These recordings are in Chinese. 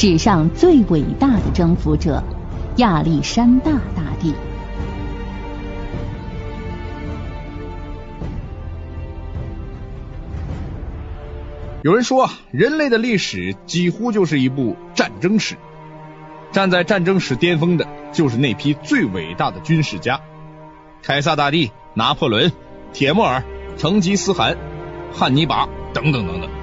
史上最伟大的征服者——亚历山大大帝。有人说，人类的历史几乎就是一部战争史。站在战争史巅峰的，就是那批最伟大的军事家：凯撒大帝、拿破仑、铁木尔、成吉思汗、汉尼拔等等等等。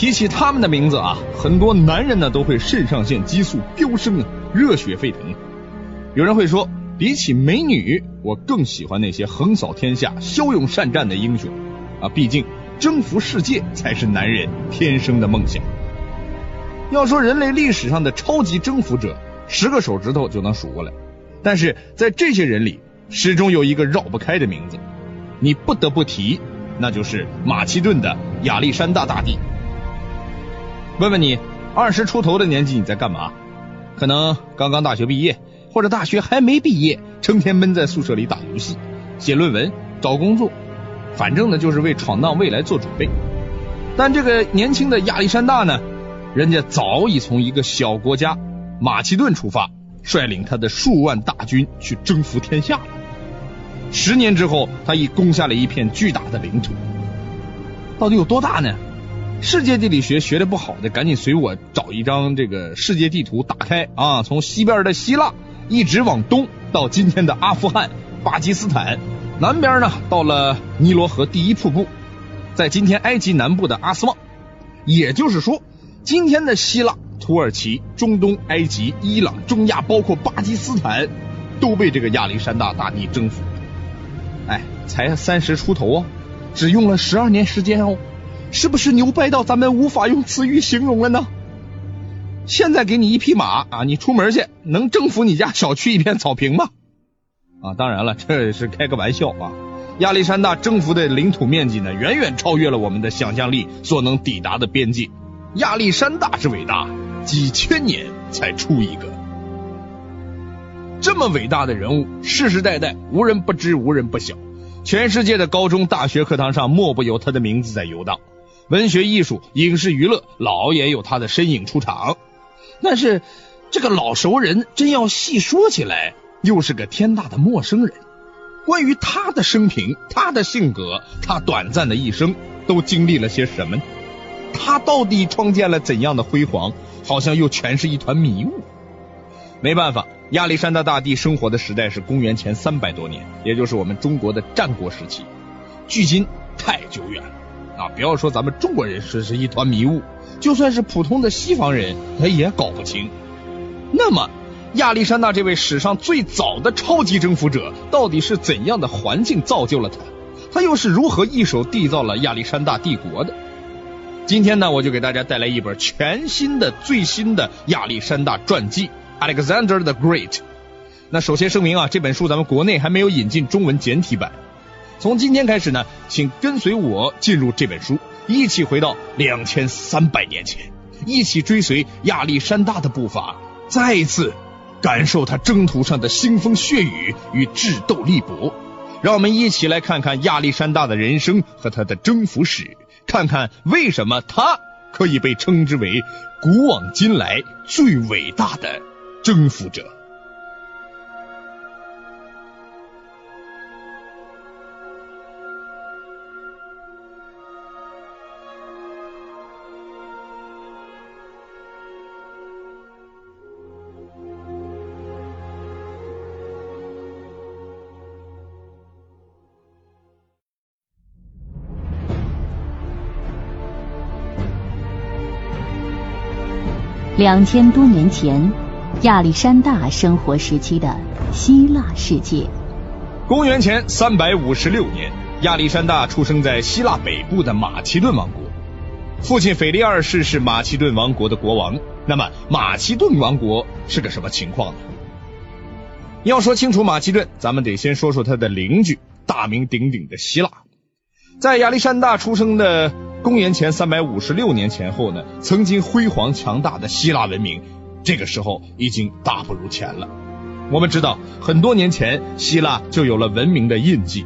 提起他们的名字啊，很多男人呢都会肾上腺激素飙升啊，热血沸腾。有人会说，比起美女，我更喜欢那些横扫天下、骁勇善战的英雄啊，毕竟。征服世界才是男人天生的梦想。要说人类历史上的超级征服者，十个手指头就能数过来。但是在这些人里，始终有一个绕不开的名字，你不得不提，那就是马其顿的亚历山大大帝。问问你，二十出头的年纪你在干嘛？可能刚刚大学毕业，或者大学还没毕业，成天闷在宿舍里打游戏、写论文、找工作。反正呢，就是为闯荡未来做准备。但这个年轻的亚历山大呢，人家早已从一个小国家马其顿出发，率领他的数万大军去征服天下了。十年之后，他已攻下了一片巨大的领土。到底有多大呢？世界地理学学的不好的，赶紧随我找一张这个世界地图，打开啊，从西边的希腊一直往东到今天的阿富汗、巴基斯坦。南边呢，到了尼罗河第一瀑布，在今天埃及南部的阿斯旺。也就是说，今天的希腊、土耳其、中东、埃及、伊朗、中亚，包括巴基斯坦，都被这个亚历山大大帝征服。哎，才三十出头啊，只用了十二年时间哦，是不是牛掰到咱们无法用词语形容了呢？现在给你一匹马啊，你出门去能征服你家小区一片草坪吗？啊，当然了，这是开个玩笑啊。亚历山大征服的领土面积呢，远远超越了我们的想象力所能抵达的边界。亚历山大之伟大，几千年才出一个这么伟大的人物，世世代代无人不知，无人不晓。全世界的高中、大学课堂上，莫不有他的名字在游荡。文学、艺术、影视、娱乐，老也有他的身影出场。但是，这个老熟人真要细说起来。又是个天大的陌生人。关于他的生平、他的性格、他短暂的一生，都经历了些什么？他到底创建了怎样的辉煌？好像又全是一团迷雾。没办法，亚历山大大帝生活的时代是公元前三百多年，也就是我们中国的战国时期，距今太久远了啊！不要说咱们中国人是是一团迷雾，就算是普通的西方人，他也搞不清。那么。亚历山大这位史上最早的超级征服者，到底是怎样的环境造就了他？他又是如何一手缔造了亚历山大帝国的？今天呢，我就给大家带来一本全新的、最新的亚历山大传记《Alexander the Great》。那首先声明啊，这本书咱们国内还没有引进中文简体版。从今天开始呢，请跟随我进入这本书，一起回到两千三百年前，一起追随亚历山大的步伐，再一次。感受他征途上的腥风血雨与智斗力搏，让我们一起来看看亚历山大的人生和他的征服史，看看为什么他可以被称之为古往今来最伟大的征服者。两千多年前，亚历山大生活时期的希腊世界。公元前三百五十六年，亚历山大出生在希腊北部的马其顿王国。父亲腓力二世是马其顿王国的国王。那么，马其顿王国是个什么情况呢？要说清楚马其顿，咱们得先说说他的邻居，大名鼎鼎的希腊。在亚历山大出生的。公元前三百五十六年前后呢，曾经辉煌强大的希腊文明，这个时候已经大不如前了。我们知道，很多年前希腊就有了文明的印记，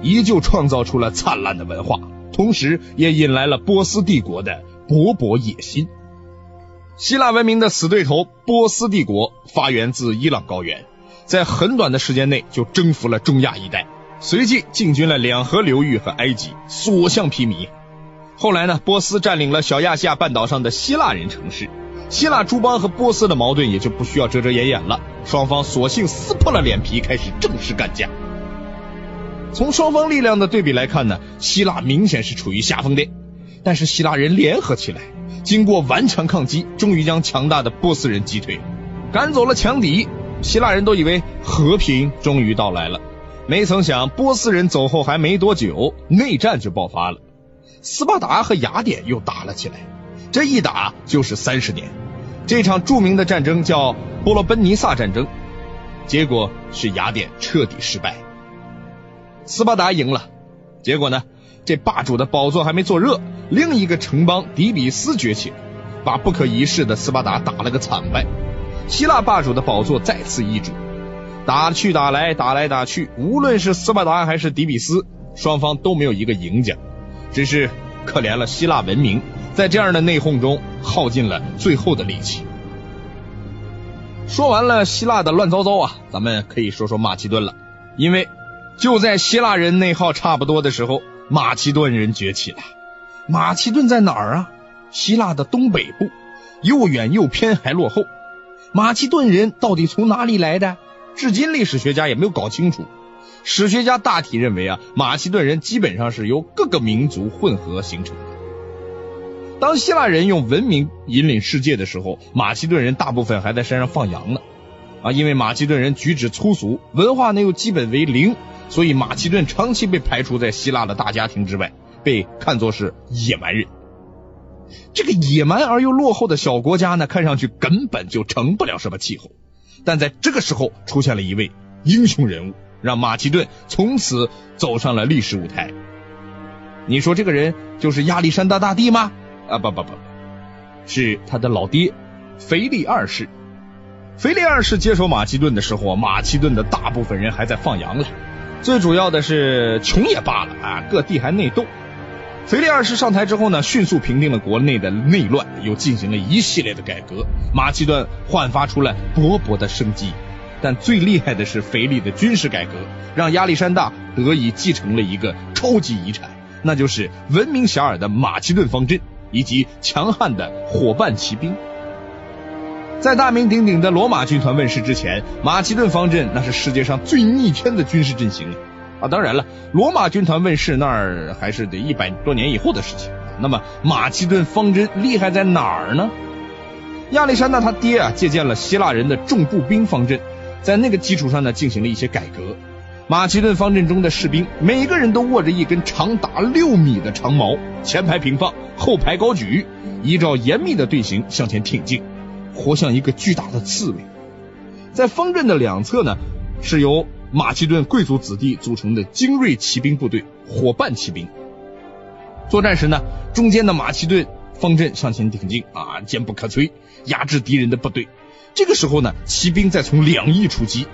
依旧创造出了灿烂的文化，同时也引来了波斯帝国的勃勃野心。希腊文明的死对头波斯帝国发源自伊朗高原，在很短的时间内就征服了中亚一带，随即进军了两河流域和埃及，所向披靡。后来呢，波斯占领了小亚细亚半岛上的希腊人城市，希腊诸邦和波斯的矛盾也就不需要遮遮掩掩了，双方索性撕破了脸皮，开始正式干架。从双方力量的对比来看呢，希腊明显是处于下风的，但是希腊人联合起来，经过顽强抗击，终于将强大的波斯人击退，赶走了强敌。希腊人都以为和平终于到来了，没曾想波斯人走后还没多久，内战就爆发了。斯巴达和雅典又打了起来，这一打就是三十年。这场著名的战争叫波罗奔尼撒战争，结果是雅典彻底失败，斯巴达赢了。结果呢，这霸主的宝座还没坐热，另一个城邦底比斯崛起，把不可一世的斯巴达打了个惨败。希腊霸主的宝座再次易主，打去打来，打来打去，无论是斯巴达还是底比斯，双方都没有一个赢家。只是可怜了希腊文明，在这样的内讧中耗尽了最后的力气。说完了希腊的乱糟糟啊，咱们可以说说马其顿了。因为就在希腊人内耗差不多的时候，马其顿人崛起了。马其顿在哪儿啊？希腊的东北部，又远又偏还落后。马其顿人到底从哪里来的？至今历史学家也没有搞清楚。史学家大体认为啊，马其顿人基本上是由各个民族混合形成的。当希腊人用文明引领世界的时候，马其顿人大部分还在山上放羊呢。啊，因为马其顿人举止粗俗，文化呢又基本为零，所以马其顿长期被排除在希腊的大家庭之外，被看作是野蛮人。这个野蛮而又落后的小国家呢，看上去根本就成不了什么气候。但在这个时候，出现了一位英雄人物。让马其顿从此走上了历史舞台。你说这个人就是亚历山大大帝吗？啊不不不，是他的老爹腓力二世。腓力二世接手马其顿的时候，马其顿的大部分人还在放羊了，最主要的是穷也罢了啊，各地还内斗。腓力二世上台之后呢，迅速平定了国内的内乱，又进行了一系列的改革，马其顿焕发出了勃勃的生机。但最厉害的是腓力的军事改革，让亚历山大得以继承了一个超级遗产，那就是闻名遐迩的马其顿方阵以及强悍的伙伴骑兵。在大名鼎鼎的罗马军团问世之前，马其顿方阵那是世界上最逆天的军事阵型啊！当然了，罗马军团问世那儿还是得一百多年以后的事情。那么马其顿方阵厉害在哪儿呢？亚历山大他爹啊，借鉴了希腊人的重步兵方阵。在那个基础上呢，进行了一些改革。马其顿方阵中的士兵，每个人都握着一根长达六米的长矛，前排平放，后排高举，依照严密的队形向前挺进，活像一个巨大的刺猬。在方阵的两侧呢，是由马其顿贵族子弟组成的精锐骑兵部队——伙伴骑兵。作战时呢，中间的马其顿方阵向前挺进，啊，坚不可摧，压制敌人的部队。这个时候呢，骑兵再从两翼出击，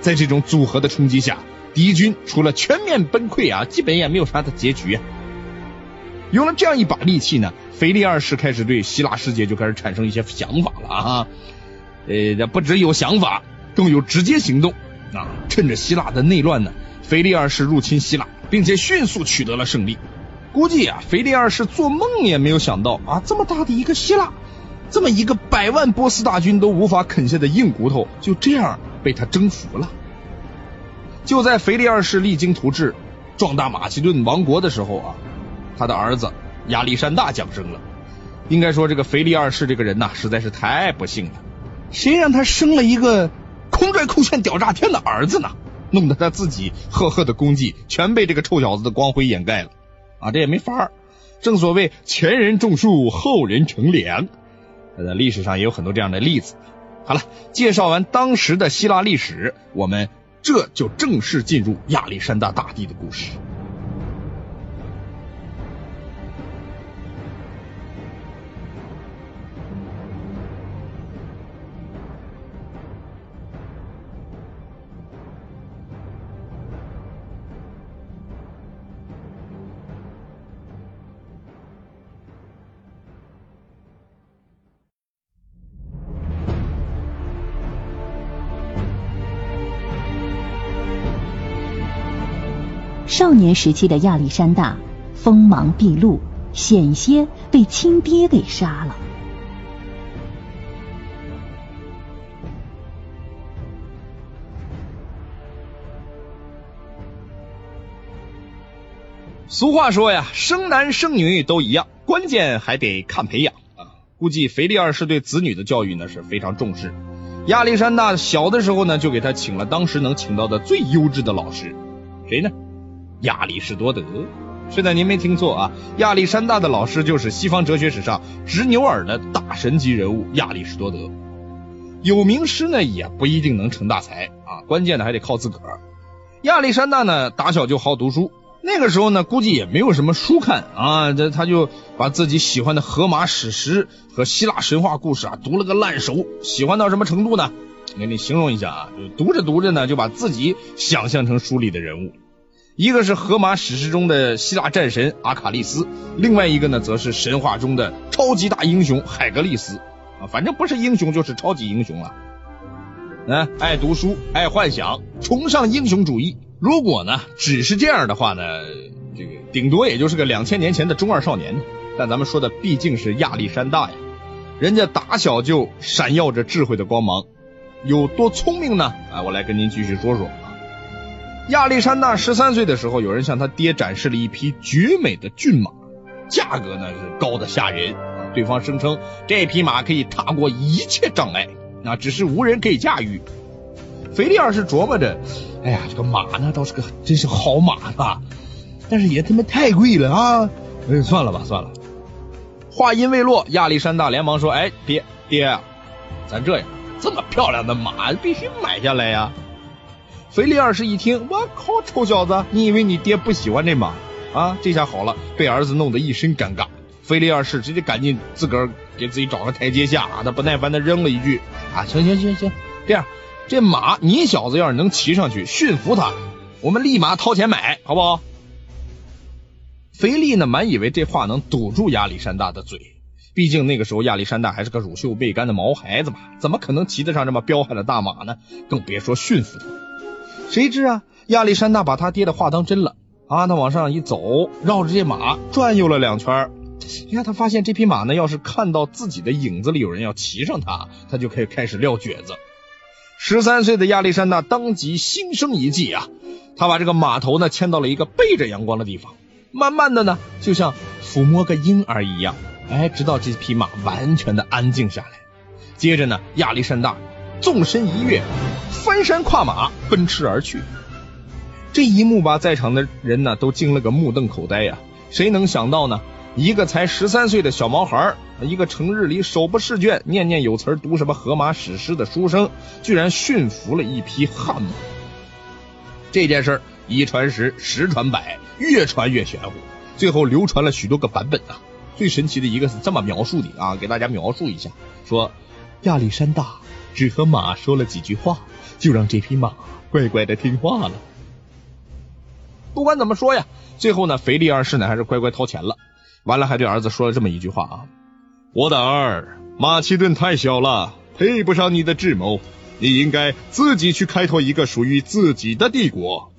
在这种组合的冲击下，敌军除了全面崩溃啊，基本也没有啥的结局啊。有了这样一把利器呢，腓力二世开始对希腊世界就开始产生一些想法了啊。呃，不只有想法，更有直接行动啊。趁着希腊的内乱呢，腓力二世入侵希腊，并且迅速取得了胜利。估计啊，腓力二世做梦也没有想到啊，这么大的一个希腊。这么一个百万波斯大军都无法啃下的硬骨头，就这样被他征服了。就在腓力二世励精图治、壮大马其顿王国的时候啊，他的儿子亚历山大降生了。应该说，这个腓力二世这个人呐，实在是太不幸了。谁让他生了一个空拽酷炫、屌炸天的儿子呢？弄得他自己赫赫的功绩全被这个臭小子的光辉掩盖了啊！这也没法正所谓前人种树，后人乘凉。在历史上也有很多这样的例子。好了，介绍完当时的希腊历史，我们这就正式进入亚历山大大帝的故事。少年时期的亚历山大锋芒毕露，险些被亲爹给杀了。俗话说呀，生男生女都一样，关键还得看培养啊。估计腓力二世对子女的教育呢是非常重视。亚历山大小的时候呢，就给他请了当时能请到的最优质的老师，谁呢？亚里士多德。是的，您没听错啊，亚历山大的老师就是西方哲学史上执牛耳的大神级人物亚里士多德。有名师呢，也不一定能成大才啊，关键呢还得靠自个儿。亚历山大呢，打小就好读书。那个时候呢，估计也没有什么书看啊，这他就把自己喜欢的荷马史诗和希腊神话故事啊读了个烂熟，喜欢到什么程度呢？给你形容一下啊，就读着读着呢，就把自己想象成书里的人物，一个是荷马史诗中的希腊战神阿卡利斯，另外一个呢，则是神话中的超级大英雄海格力斯啊，反正不是英雄就是超级英雄了。嗯，爱读书，爱幻想，崇尚英雄主义。如果呢，只是这样的话呢，这个顶多也就是个两千年前的中二少年。但咱们说的毕竟是亚历山大呀，人家打小就闪耀着智慧的光芒，有多聪明呢？啊，我来跟您继续说说。亚历山大十三岁的时候，有人向他爹展示了一匹绝美的骏马，价格呢是高的吓人。对方声称这匹马可以踏过一切障碍，那只是无人可以驾驭。腓力二世琢磨着，哎呀，这个马呢倒是个真是好马啊，但是也他妈太贵了啊！哎，算了吧，算了。话音未落，亚历山大连忙说：“哎，爹爹，咱这样，这么漂亮的马必须买下来呀！”腓力二世一听，我靠，臭小子，你以为你爹不喜欢这马啊？这下好了，被儿子弄得一身尴尬。腓力二世直接赶紧自个儿给自己找个台阶下，他不耐烦的扔了一句：“啊，行行行行，这样。”这马，你小子要是能骑上去驯服它，我们立马掏钱买，好不好？腓力呢，满以为这话能堵住亚历山大的嘴，毕竟那个时候亚历山大还是个乳臭未干的毛孩子嘛，怎么可能骑得上这么彪悍的大马呢？更别说驯服它。谁知啊，亚历山大把他爹的话当真了啊！他往上一走，绕着这马转悠了两圈，你看他发现这匹马呢，要是看到自己的影子里有人要骑上它，他就可以开始撂蹶子。十三岁的亚历山大当即心生一计啊，他把这个马头呢牵到了一个背着阳光的地方，慢慢的呢，就像抚摸个婴儿一样，哎，直到这匹马完全的安静下来。接着呢，亚历山大纵身一跃，翻山跨马奔驰而去。这一幕把在场的人呢都惊了个目瞪口呆呀，谁能想到呢？一个才十三岁的小毛孩，一个成日里手不释卷、念念有词、读什么荷马史诗的书生，居然驯服了一匹悍马。这件事一传十，十传百，越传越玄乎，最后流传了许多个版本啊。最神奇的一个是这么描述的啊，给大家描述一下：说亚历山大只和马说了几句话，就让这匹马乖乖的听话了。不管怎么说呀，最后呢，腓力二世呢还是乖乖掏钱了。完了，还对儿子说了这么一句话啊：“我的儿，马其顿太小了，配不上你的智谋，你应该自己去开拓一个属于自己的帝国。”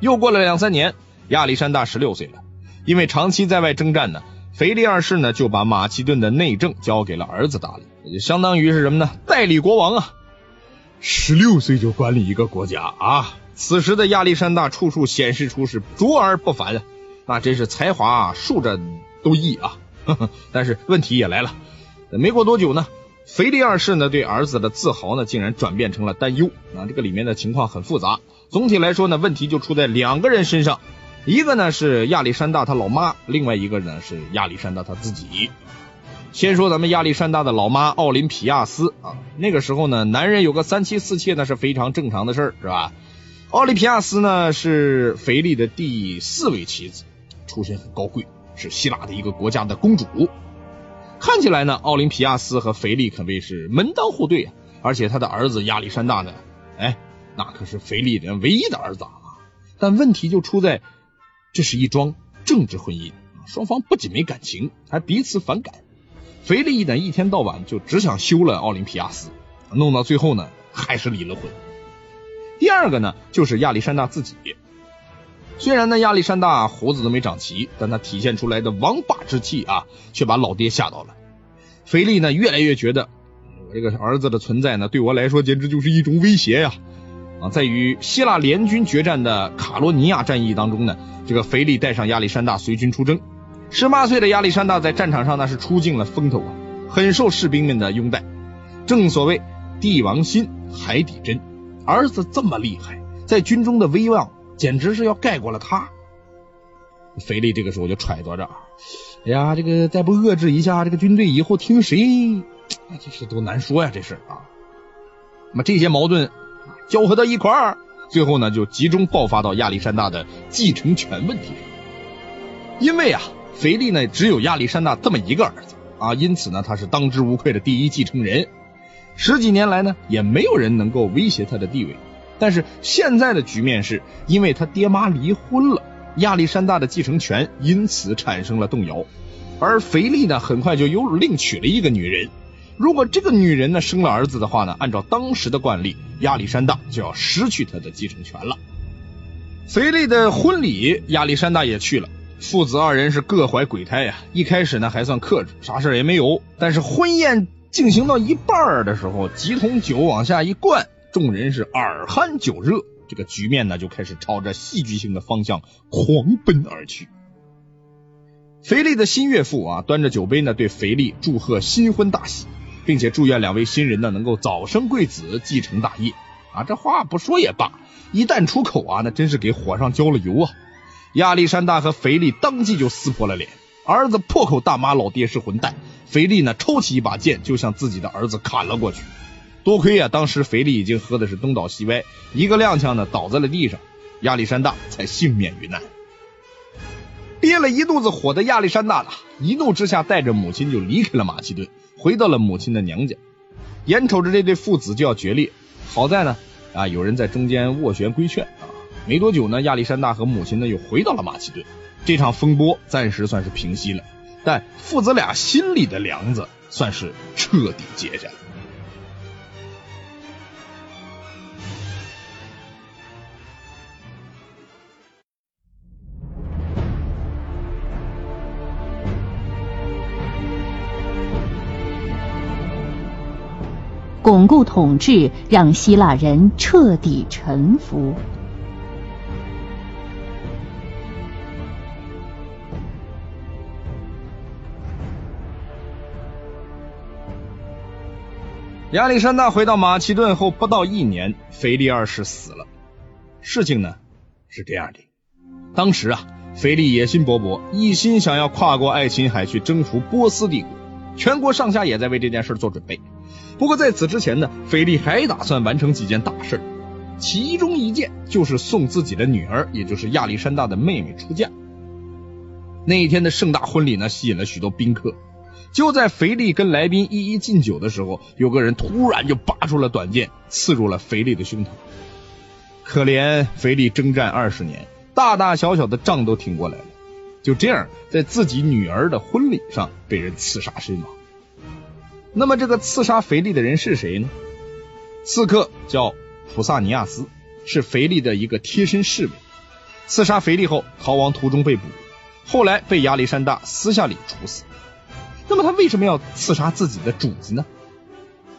又过了两三年，亚历山大十六岁了，因为长期在外征战呢，腓力二世呢就把马其顿的内政交给了儿子打理，也就相当于是什么呢？代理国王啊！十六岁就管理一个国家啊！此时的亚历山大处处显示出是卓而不凡啊！那真是才华竖着都溢啊！但是问题也来了，没过多久呢，腓力二世呢对儿子的自豪呢竟然转变成了担忧啊！这个里面的情况很复杂。总体来说呢，问题就出在两个人身上，一个呢是亚历山大他老妈，另外一个呢是亚历山大他自己。先说咱们亚历山大的老妈奥林匹亚斯啊，那个时候呢，男人有个三妻四妾那是非常正常的事儿，是吧？奥林匹亚斯呢是腓力的第四位妻子。出身很高贵，是希腊的一个国家的公主。看起来呢，奥林匹亚斯和腓力可谓是门当户对啊。而且他的儿子亚历山大呢，哎，那可是腓力人唯一的儿子啊。但问题就出在，这是一桩政治婚姻，双方不仅没感情，还彼此反感。腓力一呢，一天到晚就只想休了奥林匹亚斯，弄到最后呢，还是离了婚。第二个呢，就是亚历山大自己。虽然呢亚历山大胡子都没长齐，但他体现出来的王霸之气啊，却把老爹吓到了。腓力呢越来越觉得，我这个儿子的存在呢，对我来说简直就是一种威胁呀！啊，在与希腊联军决战的卡罗尼亚战役当中呢，这个腓力带上亚历山大随军出征。十八岁的亚历山大在战场上那是出尽了风头啊，很受士兵们的拥戴。正所谓帝王心，海底针，儿子这么厉害，在军中的威望简直是要盖过了他。腓力这个时候就揣度着，哎呀，这个再不遏制一下，这个军队以后听谁，这事都难说呀，这事啊。那么这些矛盾交合到一块儿，最后呢就集中爆发到亚历山大的继承权问题上。因为啊，腓力呢只有亚历山大这么一个儿子啊，因此呢他是当之无愧的第一继承人。十几年来呢，也没有人能够威胁他的地位。但是现在的局面是，因为他爹妈离婚了。亚历山大的继承权因此产生了动摇，而腓力呢，很快就又另娶了一个女人。如果这个女人呢生了儿子的话呢，按照当时的惯例，亚历山大就要失去他的继承权了。腓力的婚礼，亚历山大也去了，父子二人是各怀鬼胎呀。一开始呢还算克制，啥事也没有。但是婚宴进行到一半的时候，几桶酒往下一灌，众人是耳酣酒热。这个局面呢，就开始朝着戏剧性的方向狂奔而去。肥力的新岳父啊，端着酒杯呢，对肥力祝贺新婚大喜，并且祝愿两位新人呢能够早生贵子，继承大业。啊，这话不说也罢，一旦出口啊，那真是给火上浇了油啊！亚历山大和腓力当即就撕破了脸，儿子破口大骂老爹是混蛋，腓力呢抽起一把剑就向自己的儿子砍了过去。多亏啊，当时腓力已经喝的是东倒西歪，一个踉跄呢倒在了地上，亚历山大才幸免于难。憋了一肚子火的亚历山大呢，一怒之下带着母亲就离开了马其顿，回到了母亲的娘家。眼瞅着这对父子就要决裂，好在呢啊有人在中间斡旋规劝啊，没多久呢亚历山大和母亲呢又回到了马其顿，这场风波暂时算是平息了，但父子俩心里的梁子算是彻底结下了。巩固统治，让希腊人彻底臣服。亚历山大回到马其顿后不到一年，腓力二世死了。事情呢是这样的，当时啊，腓力野心勃勃，一心想要跨过爱琴海去征服波斯帝国，全国上下也在为这件事做准备。不过在此之前呢，腓力还打算完成几件大事，其中一件就是送自己的女儿，也就是亚历山大的妹妹出嫁。那一天的盛大婚礼呢，吸引了许多宾客。就在腓力跟来宾一一敬酒的时候，有个人突然就拔出了短剑，刺入了腓力的胸膛。可怜腓力征战二十年，大大小小的仗都挺过来了，就这样在自己女儿的婚礼上被人刺杀身亡。那么这个刺杀腓力的人是谁呢？刺客叫普萨尼亚斯，是腓力的一个贴身侍卫。刺杀腓力后逃亡途中被捕，后来被亚历山大私下里处死。那么他为什么要刺杀自己的主子呢？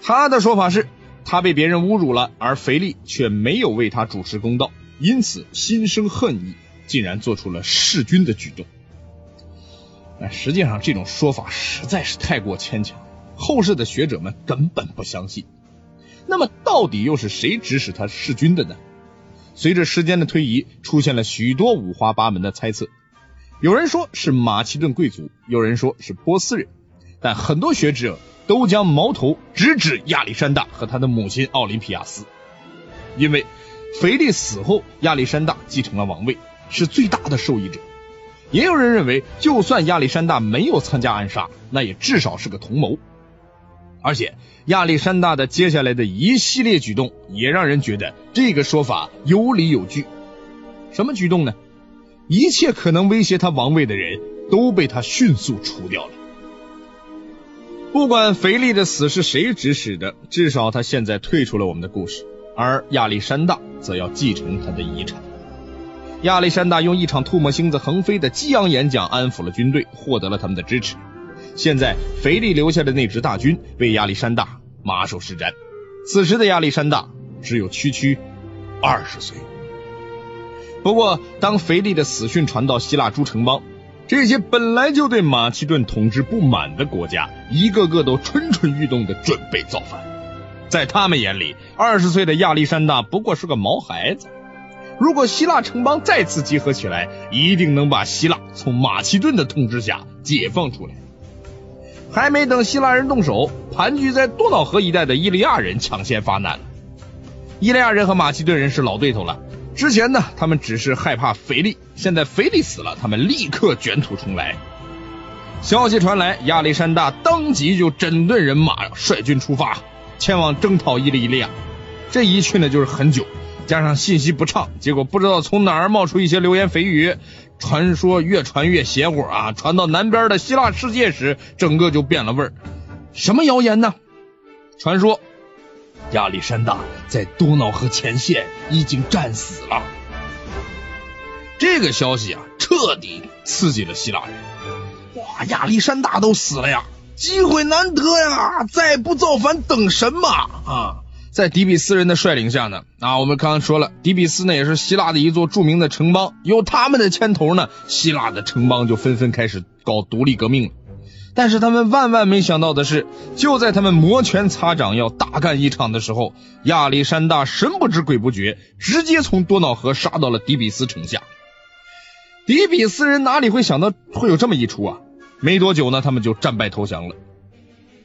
他的说法是，他被别人侮辱了，而腓力却没有为他主持公道，因此心生恨意，竟然做出了弑君的举动。但实际上这种说法实在是太过牵强。后世的学者们根本不相信。那么，到底又是谁指使他弑君的呢？随着时间的推移，出现了许多五花八门的猜测。有人说是马其顿贵族，有人说是波斯人，但很多学者都将矛头直指亚历山大和他的母亲奥林匹亚斯，因为腓力死后，亚历山大继承了王位，是最大的受益者。也有人认为，就算亚历山大没有参加暗杀，那也至少是个同谋。而且亚历山大的接下来的一系列举动，也让人觉得这个说法有理有据。什么举动呢？一切可能威胁他王位的人都被他迅速除掉了。不管腓力的死是谁指使的，至少他现在退出了我们的故事，而亚历山大则要继承他的遗产。亚历山大用一场唾沫星子横飞的激昂演讲安抚了军队，获得了他们的支持。现在，腓力留下的那支大军为亚历山大马首是瞻。此时的亚历山大只有区区二十岁。不过，当腓力的死讯传到希腊诸城邦，这些本来就对马其顿统治不满的国家，一个个都蠢蠢欲动的准备造反。在他们眼里，二十岁的亚历山大不过是个毛孩子。如果希腊城邦再次集合起来，一定能把希腊从马其顿的统治下解放出来。还没等希腊人动手，盘踞在多瑙河一带的伊利亚人抢先发难了。伊利亚人和马其顿人是老对头了，之前呢，他们只是害怕腓力，现在腓力死了，他们立刻卷土重来。消息传来，亚历山大当即就整顿人马，率军出发，前往征讨伊利利亚。这一去呢，就是很久。加上信息不畅，结果不知道从哪儿冒出一些流言蜚语，传说越传越邪乎啊！传到南边的希腊世界时，整个就变了味儿。什么谣言呢？传说亚历山大在多瑙河前线已经战死了。这个消息啊，彻底刺激了希腊人。哇，亚历山大都死了呀，机会难得呀，再不造反等什么啊？在底比斯人的率领下呢，啊，我们刚刚说了，底比斯呢也是希腊的一座著名的城邦，有他们的牵头呢，希腊的城邦就纷纷开始搞独立革命了。但是他们万万没想到的是，就在他们摩拳擦掌要大干一场的时候，亚历山大神不知鬼不觉，直接从多瑙河杀到了底比斯城下。底比斯人哪里会想到会有这么一出啊？没多久呢，他们就战败投降了。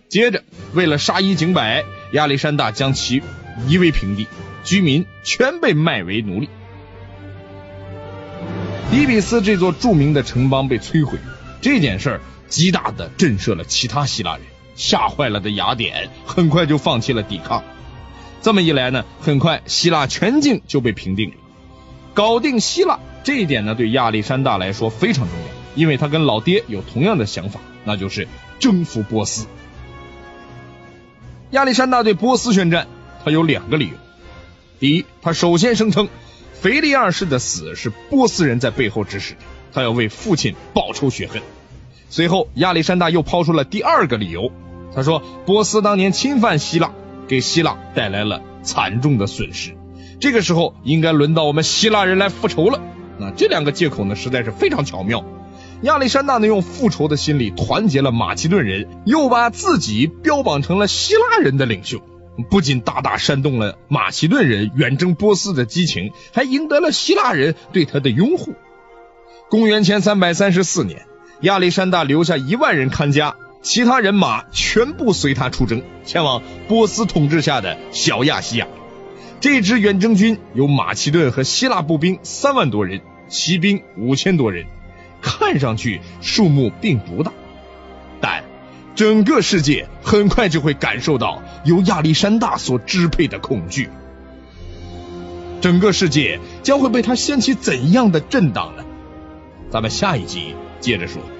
接着，为了杀一儆百。亚历山大将其夷为平地，居民全被卖为奴隶。底比斯这座著名的城邦被摧毁，这件事儿极大的震慑了其他希腊人，吓坏了的雅典很快就放弃了抵抗。这么一来呢，很快希腊全境就被平定了。搞定希腊这一点呢，对亚历山大来说非常重要，因为他跟老爹有同样的想法，那就是征服波斯。亚历山大对波斯宣战，他有两个理由。第一，他首先声称腓力二世的死是波斯人在背后指使的，他要为父亲报仇雪恨。随后，亚历山大又抛出了第二个理由，他说波斯当年侵犯希腊，给希腊带来了惨重的损失，这个时候应该轮到我们希腊人来复仇了。那这两个借口呢，实在是非常巧妙。亚历山大呢，用复仇的心理团结了马其顿人，又把自己标榜成了希腊人的领袖，不仅大大煽动了马其顿人远征波斯的激情，还赢得了希腊人对他的拥护。公元前三百三十四年，亚历山大留下一万人看家，其他人马全部随他出征，前往波斯统治下的小亚细亚。这支远征军由马其顿和希腊步兵三万多人，骑兵五千多人。看上去数目并不大，但整个世界很快就会感受到由亚历山大所支配的恐惧。整个世界将会被他掀起怎样的震荡呢？咱们下一集接着说。